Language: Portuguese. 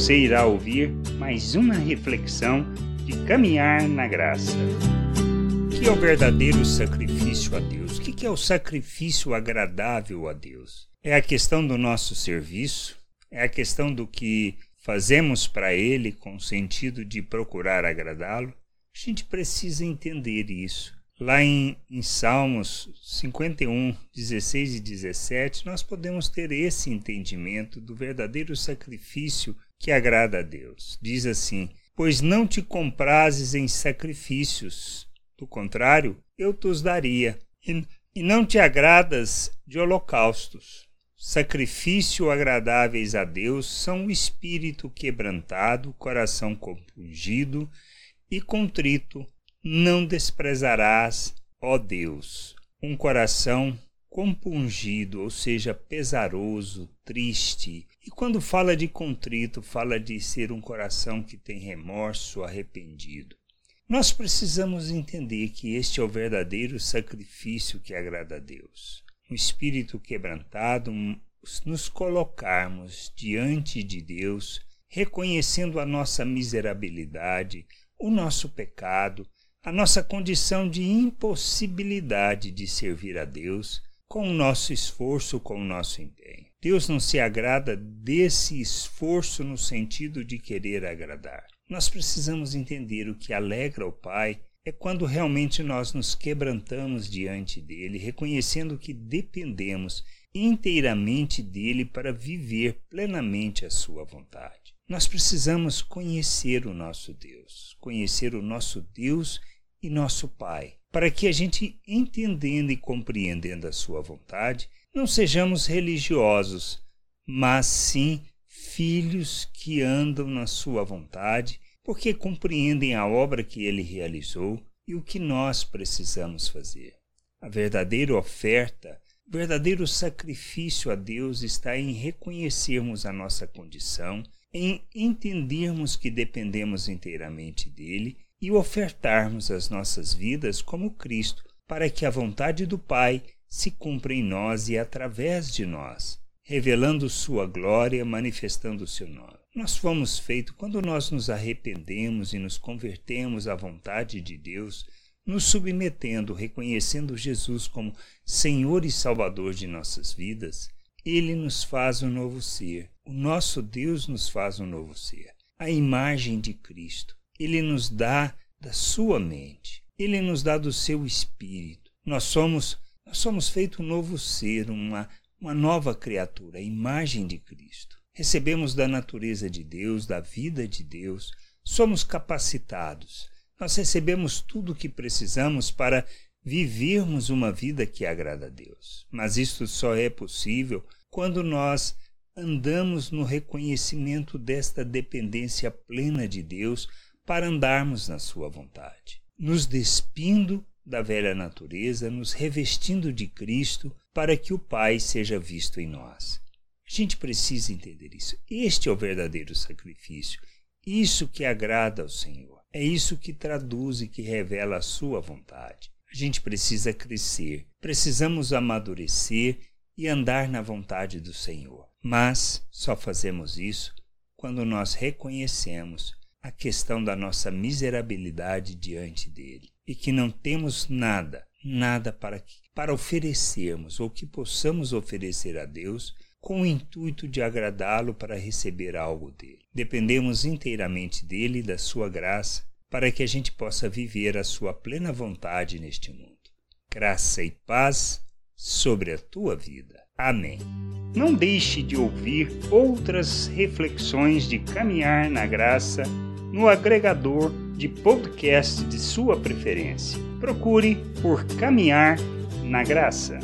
Você irá ouvir mais uma reflexão de caminhar na graça. O que é o verdadeiro sacrifício a Deus? O que é o sacrifício agradável a Deus? É a questão do nosso serviço? É a questão do que fazemos para Ele com o sentido de procurar agradá-lo? A gente precisa entender isso. Lá em, em, Salmos 51, 16 e 17, nós podemos ter esse entendimento do verdadeiro sacrifício que agrada a Deus. Diz assim: Pois não te comprases em sacrifícios, do contrário, eu te daria, e, e não te agradas de holocaustos. Sacrifício agradáveis a Deus são o espírito quebrantado, coração compungido e contrito não desprezarás, ó Deus, um coração compungido, ou seja, pesaroso, triste. E quando fala de contrito, fala de ser um coração que tem remorso, arrependido. Nós precisamos entender que este é o verdadeiro sacrifício que agrada a Deus. Um espírito quebrantado, nos colocarmos diante de Deus, reconhecendo a nossa miserabilidade, o nosso pecado, a nossa condição de impossibilidade de servir a Deus com o nosso esforço, com o nosso empenho. Deus não se agrada desse esforço no sentido de querer agradar. Nós precisamos entender o que alegra o Pai é quando realmente nós nos quebrantamos diante dele, reconhecendo que dependemos inteiramente dele para viver plenamente a sua vontade. Nós precisamos conhecer o nosso Deus, conhecer o nosso Deus e nosso Pai, para que a gente, entendendo e compreendendo a Sua vontade, não sejamos religiosos, mas sim filhos que andam na Sua vontade, porque compreendem a obra que Ele realizou e o que nós precisamos fazer. A verdadeira oferta, o verdadeiro sacrifício a Deus está em reconhecermos a nossa condição, em entendermos que dependemos inteiramente dele e ofertarmos as nossas vidas como Cristo, para que a vontade do Pai se cumpra em nós e através de nós, revelando Sua glória, manifestando o seu nome. Nós fomos feitos quando nós nos arrependemos e nos convertemos à vontade de Deus, nos submetendo, reconhecendo Jesus como Senhor e Salvador de nossas vidas, ele nos faz um novo ser. O nosso Deus nos faz um novo ser, a imagem de Cristo. Ele nos dá da sua mente. Ele nos dá do seu espírito. Nós somos nós somos feito um novo ser, uma uma nova criatura, a imagem de Cristo. Recebemos da natureza de Deus, da vida de Deus, somos capacitados. Nós recebemos tudo o que precisamos para vivermos uma vida que agrada a Deus. Mas isto só é possível quando nós andamos no reconhecimento desta dependência plena de Deus para andarmos na Sua vontade, nos despindo da velha natureza, nos revestindo de Cristo para que o Pai seja visto em nós. A gente precisa entender isso. Este é o verdadeiro sacrifício, isso que agrada ao Senhor. É isso que traduz e que revela a Sua vontade. A gente precisa crescer, precisamos amadurecer e andar na vontade do Senhor. Mas só fazemos isso quando nós reconhecemos a questão da nossa miserabilidade diante dele e que não temos nada, nada para, para oferecermos ou que possamos oferecer a Deus com o intuito de agradá-lo para receber algo dele. Dependemos inteiramente dele e da sua graça para que a gente possa viver a sua plena vontade neste mundo. Graça e paz sobre a tua vida. Amém. Não deixe de ouvir outras reflexões de caminhar na graça no agregador de podcast de sua preferência. Procure por Caminhar na Graça.